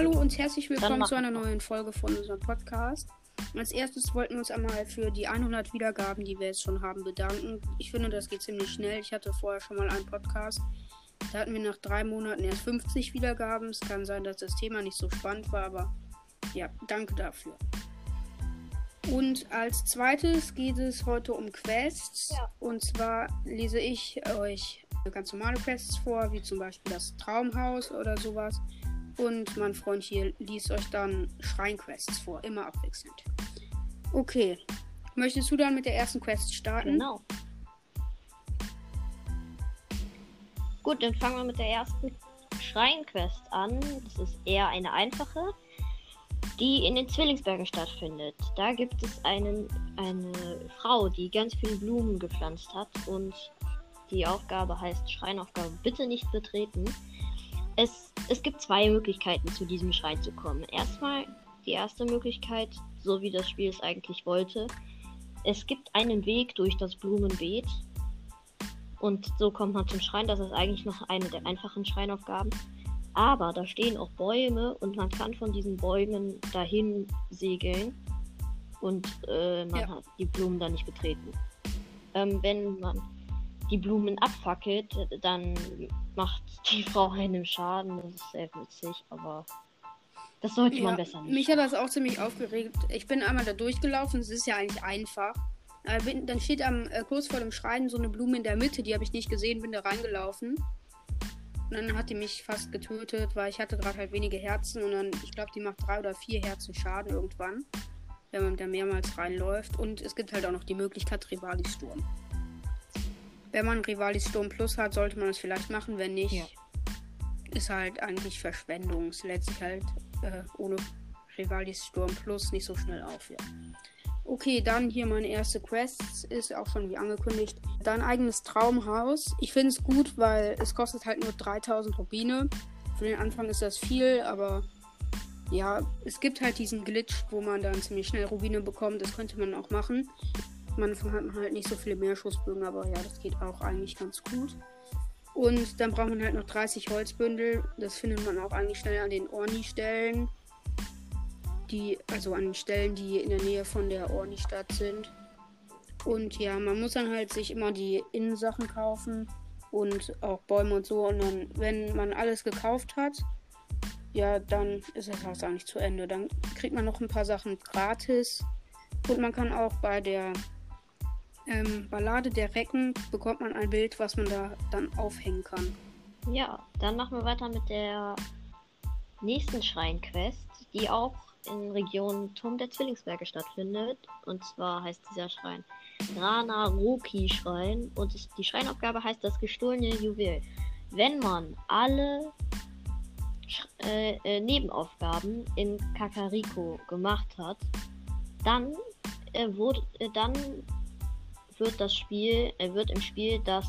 Hallo und herzlich willkommen zu einer neuen Folge von unserem Podcast. Als erstes wollten wir uns einmal für die 100 Wiedergaben, die wir jetzt schon haben, bedanken. Ich finde, das geht ziemlich schnell. Ich hatte vorher schon mal einen Podcast. Da hatten wir nach drei Monaten erst 50 Wiedergaben. Es kann sein, dass das Thema nicht so spannend war, aber ja, danke dafür. Und als zweites geht es heute um Quests. Ja. Und zwar lese ich euch ganz normale Quests vor, wie zum Beispiel das Traumhaus oder sowas. Und mein Freund hier liest euch dann Schreinquests vor, immer abwechselnd. Okay. Möchtest du dann mit der ersten Quest starten? Genau. Gut, dann fangen wir mit der ersten Schreinquest an. Das ist eher eine einfache, die in den Zwillingsbergen stattfindet. Da gibt es einen, eine Frau, die ganz viele Blumen gepflanzt hat und die Aufgabe heißt Schreinaufgabe bitte nicht betreten es, es gibt zwei Möglichkeiten, zu diesem Schrein zu kommen. Erstmal die erste Möglichkeit, so wie das Spiel es eigentlich wollte. Es gibt einen Weg durch das Blumenbeet. Und so kommt man zum Schrein. Das ist eigentlich noch eine der einfachen Schreinaufgaben. Aber da stehen auch Bäume und man kann von diesen Bäumen dahin segeln. Und äh, man ja. hat die Blumen dann nicht betreten. Ähm, wenn man die Blumen abfackelt, dann macht die Frau einem Schaden. Das ist sehr witzig, aber das sollte ja, man besser nicht. Mich hat das auch ziemlich aufgeregt. Ich bin einmal da durchgelaufen, es ist ja eigentlich einfach. Dann steht am äh, kurz vor dem Schreien so eine Blume in der Mitte, die habe ich nicht gesehen, bin da reingelaufen. Und dann hat die mich fast getötet, weil ich hatte gerade halt wenige Herzen und dann, ich glaube, die macht drei oder vier Herzen Schaden irgendwann, wenn man da mehrmals reinläuft. Und es gibt halt auch noch die Möglichkeit Rivalis-Sturm. Wenn man Rivalis Sturm Plus hat, sollte man es vielleicht machen. Wenn nicht, ja. ist halt eigentlich Verschwendung. Es lädt sich halt äh, ohne Rivalis Sturm Plus nicht so schnell auf. Ja. Okay, dann hier meine erste Quest. Ist auch schon wie angekündigt. Dein eigenes Traumhaus. Ich finde es gut, weil es kostet halt nur 3000 Rubine. Für den Anfang ist das viel, aber ja, es gibt halt diesen Glitch, wo man dann ziemlich schnell Rubine bekommt. Das könnte man auch machen. Manchmal hat man halt nicht so viele Meerschussbögen, aber ja, das geht auch eigentlich ganz gut. Und dann braucht man halt noch 30 Holzbündel. Das findet man auch eigentlich schnell an den Orni-Stellen. Die, also an den Stellen, die in der Nähe von der Orni-Stadt sind. Und ja, man muss dann halt sich immer die Innensachen kaufen und auch Bäume und so. Und dann, wenn man alles gekauft hat, ja, dann ist das Haus eigentlich zu Ende. Dann kriegt man noch ein paar Sachen gratis. Und man kann auch bei der ähm, Ballade der Recken bekommt man ein Bild, was man da dann aufhängen kann. Ja, dann machen wir weiter mit der nächsten Schreinquest, die auch in Region Turm der Zwillingsberge stattfindet. Und zwar heißt dieser Schrein Rana Roki Schrein. Und die Schreinaufgabe heißt das gestohlene Juwel. Wenn man alle äh, äh, Nebenaufgaben in Kakariko gemacht hat, dann äh, wurde, äh, dann wird das Spiel, äh, wird im Spiel das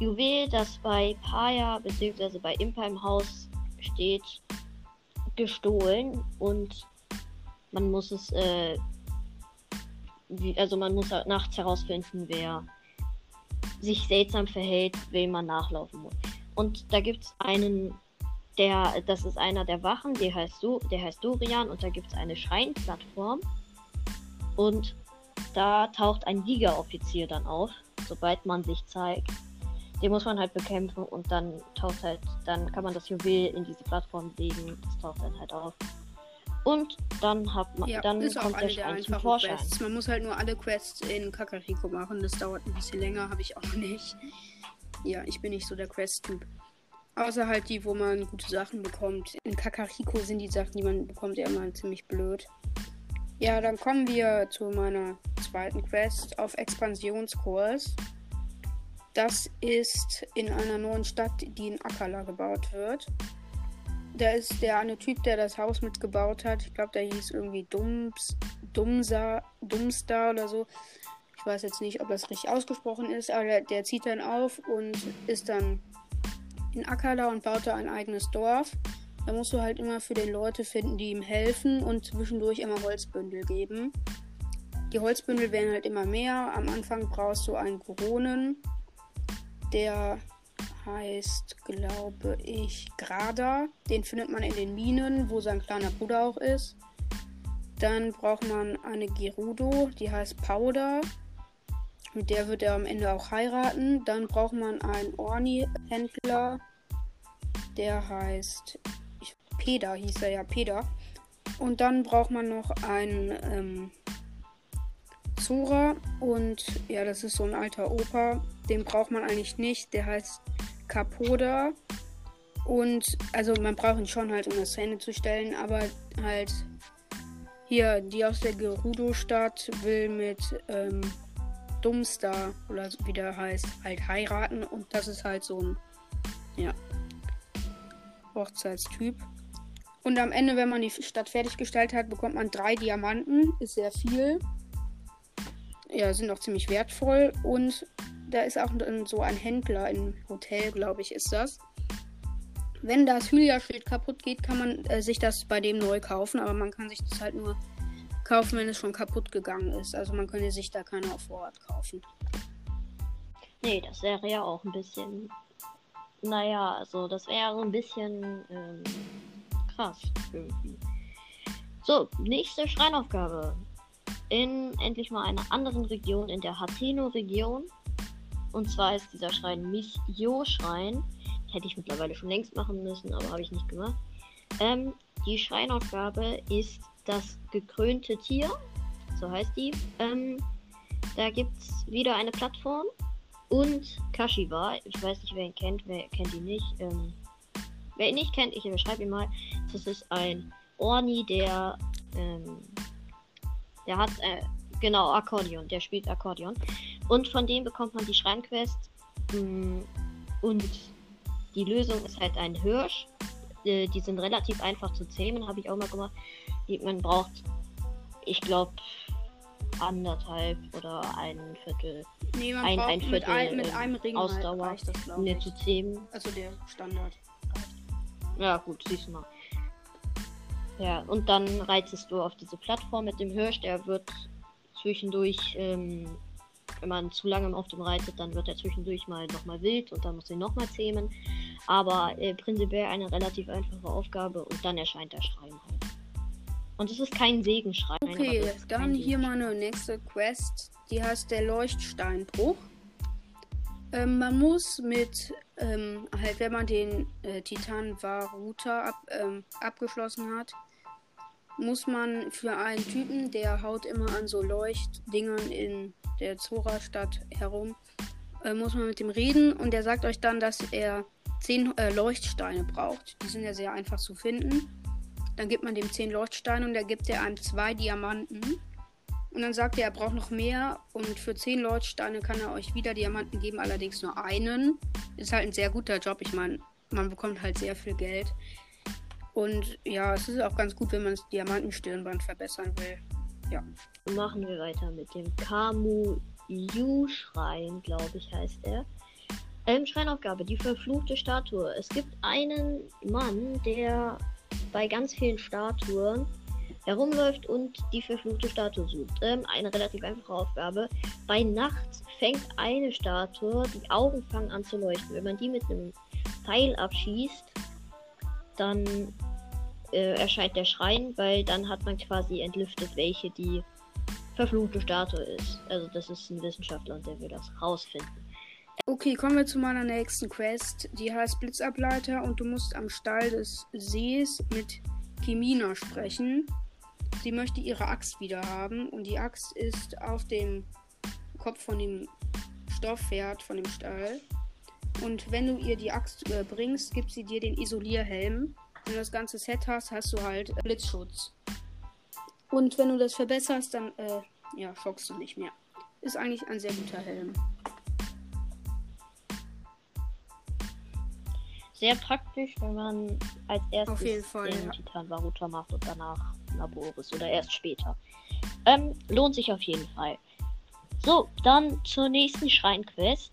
Juwel, das bei Paya bzw. bei Impa im Haus steht, gestohlen und man muss es, äh, wie, also man muss halt nachts herausfinden, wer sich seltsam verhält, wem man nachlaufen muss. Und da gibt es einen, der, das ist einer der Wachen, der heißt, der heißt Dorian und da gibt es eine Schreinplattform. Und da taucht ein Giga-Offizier dann auf, sobald man sich zeigt. Den muss man halt bekämpfen und dann taucht halt, dann kann man das Juwel in diese Plattform legen. Das taucht dann halt auf. Und dann hat man, ja, dann ist kommt der Schrein zum Vorschein. Quests. Man muss halt nur alle Quests in Kakariko machen. Das dauert ein bisschen länger, habe ich auch nicht. Ja, ich bin nicht so der Quest-Typ. Außer halt die, wo man gute Sachen bekommt. In Kakariko sind die Sachen, die man bekommt, ja immer ziemlich blöd. Ja, dann kommen wir zu meiner zweiten Quest auf Expansionskurs. Das ist in einer neuen Stadt, die in Akala gebaut wird. Da ist der eine Typ, der das Haus mitgebaut hat. Ich glaube, der hieß irgendwie Dums, Dumsa, Dumstar oder so. Ich weiß jetzt nicht, ob das richtig ausgesprochen ist, aber der, der zieht dann auf und ist dann in Akala und baut da ein eigenes Dorf. Da musst du halt immer für den Leute finden, die ihm helfen und zwischendurch immer Holzbündel geben. Die Holzbündel werden halt immer mehr. Am Anfang brauchst du einen Koronen. Der heißt, glaube ich, Grada. Den findet man in den Minen, wo sein kleiner Bruder auch ist. Dann braucht man eine Gerudo, die heißt Powder. Mit der wird er am Ende auch heiraten. Dann braucht man einen Orni-Händler. Der heißt Peda, hieß er ja, Peda. Und dann braucht man noch einen ähm, Zora. Und ja, das ist so ein alter Opa. Den braucht man eigentlich nicht. Der heißt Kapoda. Und also man braucht ihn schon halt, um das Ende zu stellen, aber halt hier, die aus der Gerudo-Stadt will mit ähm, Dummstar oder wie der heißt, halt heiraten. Und das ist halt so ein, ja, Hochzeitstyp. Und am Ende, wenn man die Stadt fertiggestellt hat, bekommt man drei Diamanten. Ist sehr viel. Ja, sind auch ziemlich wertvoll. Und da ist auch so ein Händler im Hotel, glaube ich, ist das. Wenn das Hylia-Schild kaputt geht, kann man äh, sich das bei dem neu kaufen, aber man kann sich das halt nur kaufen, wenn es schon kaputt gegangen ist. Also man könnte sich da keine auf Vorrat kaufen. Nee, das wäre ja auch ein bisschen. Naja, also das wäre ein bisschen ähm, krass irgendwie. So, nächste Schreinaufgabe. In endlich mal einer anderen Region, in der Hateno-Region. Und zwar ist dieser Schrein Michio-Schrein. Hätte ich mittlerweile schon längst machen müssen, aber habe ich nicht gemacht. Ähm, die Schreinaufgabe ist das gekrönte Tier. So heißt die. Ähm, da gibt es wieder eine Plattform. Und Kashiwa. Ich weiß nicht, wer ihn kennt. Wer kennt ihn nicht? Ähm, wer ihn nicht kennt, ich beschreibe ihn mal. Das ist ein Orni, der. Ähm, der hat. Äh, genau, Akkordeon. Der spielt Akkordeon. Und von dem bekommt man die Schreinquest. Mm, und die Lösung ist halt ein Hirsch. Äh, die sind relativ einfach zu zähmen, habe ich auch mal gemacht. Man braucht, ich glaube, anderthalb oder ein Viertel. Nee, man ein, braucht ein mit, Viertel ein, mit ähm, einem Ring Ausdauer, halt reicht das, um ich. zu zähmen. Also der Standard. Ja, gut, siehst du mal. Ja, und dann reitest du auf diese Plattform mit dem Hirsch. Der wird zwischendurch, ähm, wenn man zu lange auf dem reitet, dann wird er zwischendurch mal nochmal wild und dann muss er nochmal zähmen. Aber äh, prinzipiell eine relativ einfache Aufgabe und dann erscheint der Schrein halt. Und es ist kein Segenschrein. Okay, ist dann hier Segenschrein. meine nächste Quest. Die heißt der Leuchtsteinbruch. Ähm, man muss mit, ähm, halt, wenn man den äh, Titan Varuta ab, ähm, abgeschlossen hat, muss man für einen Typen, der haut immer an so Leuchtdingern in der Zora-Stadt herum, äh, muss man mit dem reden und der sagt euch dann, dass er 10 äh, Leuchtsteine braucht. Die sind ja sehr einfach zu finden. Dann gibt man dem 10 Leuchtsteine und da gibt er einem zwei Diamanten. Und dann sagt er, er braucht noch mehr. Und für 10 Leuchtsteine kann er euch wieder Diamanten geben, allerdings nur einen. Ist halt ein sehr guter Job. Ich meine, man bekommt halt sehr viel Geld. Und ja, es ist auch ganz gut, wenn man das Diamantenstirnband verbessern will. Machen wir weiter mit dem Kamu-Yu-Schrein, glaube ich, heißt er. Ähm, Schreinaufgabe, die verfluchte Statue. Es gibt einen Mann, der bei ganz vielen Statuen herumläuft und die verfluchte Statue sucht. Ähm, eine relativ einfache Aufgabe. Bei Nacht fängt eine Statue, die Augen fangen an zu leuchten. Wenn man die mit einem Pfeil abschießt, dann äh, erscheint der Schrein, weil dann hat man quasi entlüftet, welche die verfluchte Statue ist. Also das ist ein Wissenschaftler und der will das rausfinden. Okay, kommen wir zu meiner nächsten Quest. Die heißt Blitzableiter und du musst am Stall des Sees mit Kimina sprechen. Sie möchte ihre Axt wieder haben und die Axt ist auf dem Kopf von dem Stoffpferd von dem Stall. Und wenn du ihr die Axt äh, bringst, gibt sie dir den Isolierhelm. Wenn du das ganze Set hast, hast du halt Blitzschutz. Und wenn du das verbesserst, dann äh, ja, schockst du nicht mehr. Ist eigentlich ein sehr guter Helm. Sehr praktisch, wenn man als erstes Auf jeden Fall, den ja. Titan Varuta macht und danach Laboris oder erst später. Ähm, lohnt sich auf jeden Fall. So, dann zur nächsten Schreinquest.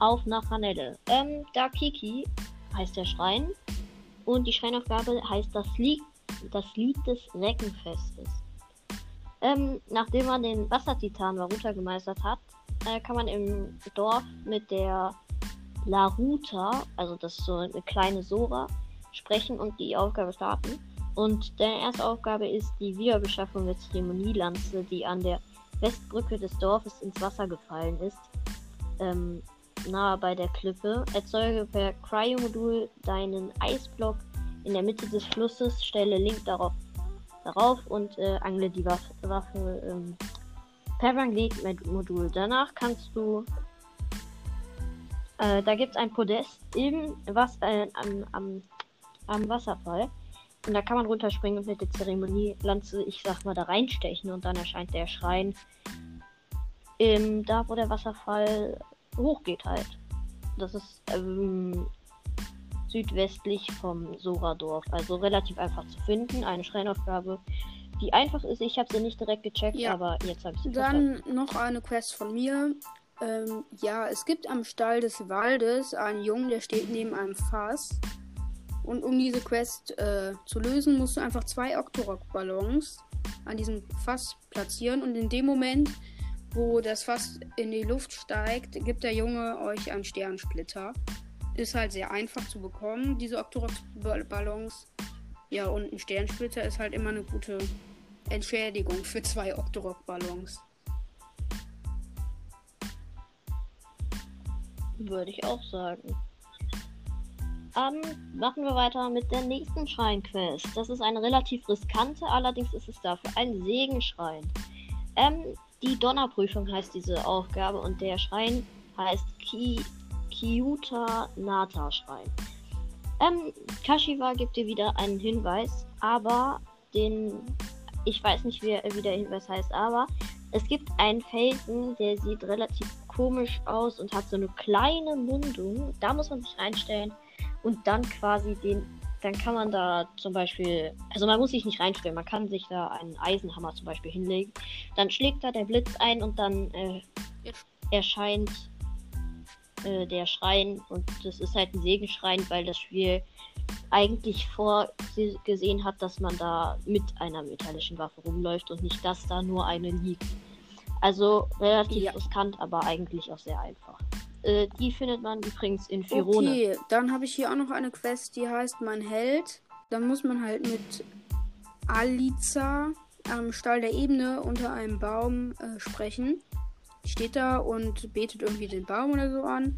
Auf nach Ranelle. Ähm, Dakiki heißt der Schrein. Und die Schreinaufgabe heißt das Lied, das Lied des Reckenfestes. Ähm, nachdem man den Wassertitan Varuta gemeistert hat, äh, kann man im Dorf mit der Laruta, also das ist so eine kleine Sora, sprechen und die Aufgabe starten. Und deine erste Aufgabe ist die Wiederbeschaffung der Zeremonielanze, die an der Westbrücke des Dorfes ins Wasser gefallen ist. Ähm, nahe bei der Klippe. Erzeuge per Cryo-Modul deinen Eisblock in der Mitte des Flusses, stelle Link darauf, darauf und äh, angle die Waffe, Waffe ähm, per Magnet-Modul. Danach kannst du. Äh, da gibt es ein Podest im Was äh, am, am, am Wasserfall. Und da kann man runterspringen und mit der Zeremonielanze, ich sag mal, da reinstechen und dann erscheint der Schrein. Ähm, da, wo der Wasserfall hochgeht halt. Das ist ähm, südwestlich vom Soradorf. Also relativ einfach zu finden. Eine Schreinaufgabe, die einfach ist. Ich habe sie nicht direkt gecheckt, ja. aber jetzt habe ich sie Dann verstanden. noch eine Quest von mir. Ähm, ja, es gibt am Stall des Waldes einen Jungen, der steht neben einem Fass. Und um diese Quest äh, zu lösen, musst du einfach zwei Octorok-Ballons an diesem Fass platzieren. Und in dem Moment, wo das Fass in die Luft steigt, gibt der Junge euch einen Sternsplitter. Ist halt sehr einfach zu bekommen, diese Octorok-Ballons. Ja, und ein Sternsplitter ist halt immer eine gute Entschädigung für zwei Octorok-Ballons. Würde ich auch sagen. Ähm, machen wir weiter mit der nächsten Schreinquest. Das ist eine relativ riskante, allerdings ist es dafür ein Segenschrein. Ähm, die Donnerprüfung heißt diese Aufgabe und der Schrein heißt Ki Kyuta Nata Schrein. Ähm, Kashiwa gibt dir wieder einen Hinweis, aber den. Ich weiß nicht, wie, wie der Hinweis heißt, aber es gibt einen Felsen, der sieht relativ komisch aus und hat so eine kleine Mundung. Da muss man sich reinstellen und dann quasi den dann kann man da zum Beispiel, also man muss sich nicht reinstellen, man kann sich da einen Eisenhammer zum Beispiel hinlegen. Dann schlägt da der Blitz ein und dann äh, erscheint äh, der Schrein und das ist halt ein Segenschrein, weil das Spiel eigentlich vorgesehen hat, dass man da mit einer metallischen Waffe rumläuft und nicht, dass da nur eine liegt. Also relativ ja. riskant, aber eigentlich auch sehr einfach. Äh, die findet man übrigens in Firone. Okay, dann habe ich hier auch noch eine Quest, die heißt Mein Held. Dann muss man halt mit Aliza am Stall der Ebene unter einem Baum äh, sprechen. Steht da und betet irgendwie den Baum oder so an.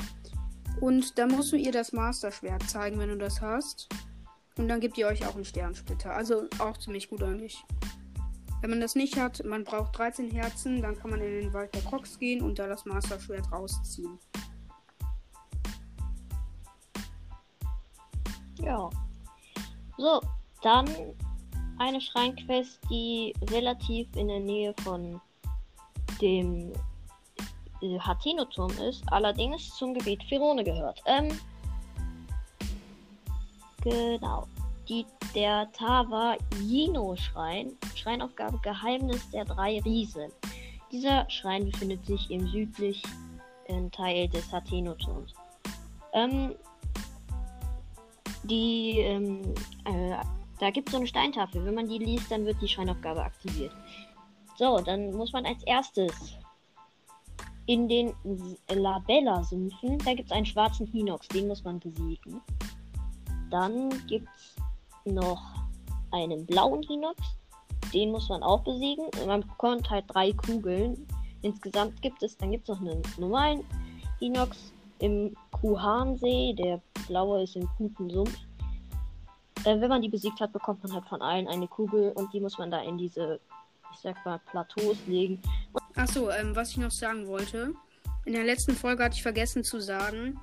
Und dann musst du ihr das Master-Schwert zeigen, wenn du das hast. Und dann gibt ihr euch auch einen Sternsplitter. Also auch ziemlich gut eigentlich. Wenn man das nicht hat, man braucht 13 Herzen, dann kann man in den Wald der Crocs gehen und da das Master-Schwert rausziehen. Ja. So, dann eine Schreinquest, die relativ in der Nähe von dem äh, Hateno-Turm ist, allerdings zum Gebiet Firone gehört. Ähm, genau. Die, der Tawa Yino-Schrein, Schreinaufgabe Geheimnis der drei Riesen. Dieser Schrein befindet sich im südlichen Teil des Hateno-Turms. Ähm, die, ähm, äh, da gibt es so eine Steintafel. Wenn man die liest, dann wird die Schreinaufgabe aktiviert. So, dann muss man als erstes in den Labella-Sümpfen, da gibt es einen schwarzen Hinox, den muss man besiegen. Dann gibt es noch einen blauen Hinox, den muss man auch besiegen. Man bekommt halt drei Kugeln. Insgesamt gibt es, dann gibt es noch einen normalen Hinox im Kuhansee, der blaue ist im guten Sumpf. Äh, wenn man die besiegt hat, bekommt man halt von allen eine Kugel und die muss man da in diese, ich sag mal, Plateaus legen. Achso, ähm, was ich noch sagen wollte. In der letzten Folge hatte ich vergessen zu sagen,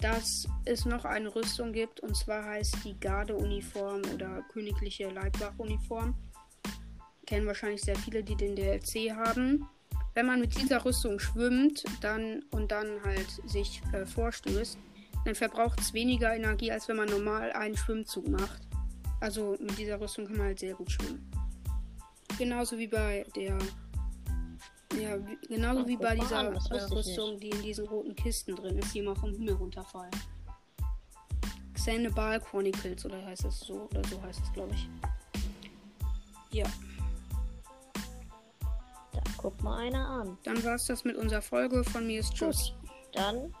dass es noch eine Rüstung gibt und zwar heißt die Gardeuniform oder königliche Leibwachuniform. Kennen wahrscheinlich sehr viele, die den DLC haben. Wenn man mit dieser Rüstung schwimmt dann und dann halt sich äh, vorstößt, dann verbraucht es weniger Energie, als wenn man normal einen Schwimmzug macht. Also mit dieser Rüstung kann man halt sehr gut schwimmen. Genauso wie bei der. Ja, genauso wie bei dieser an, äh, Rüstung, die in diesen roten Kisten drin ist, die immer vom Himmel runterfallen. Xanabal Chronicles, oder heißt es so? Oder so heißt es, glaube ich. Ja. Guck mal einer an. Dann war es das mit unserer Folge. Von mir ist Tschüss. Dann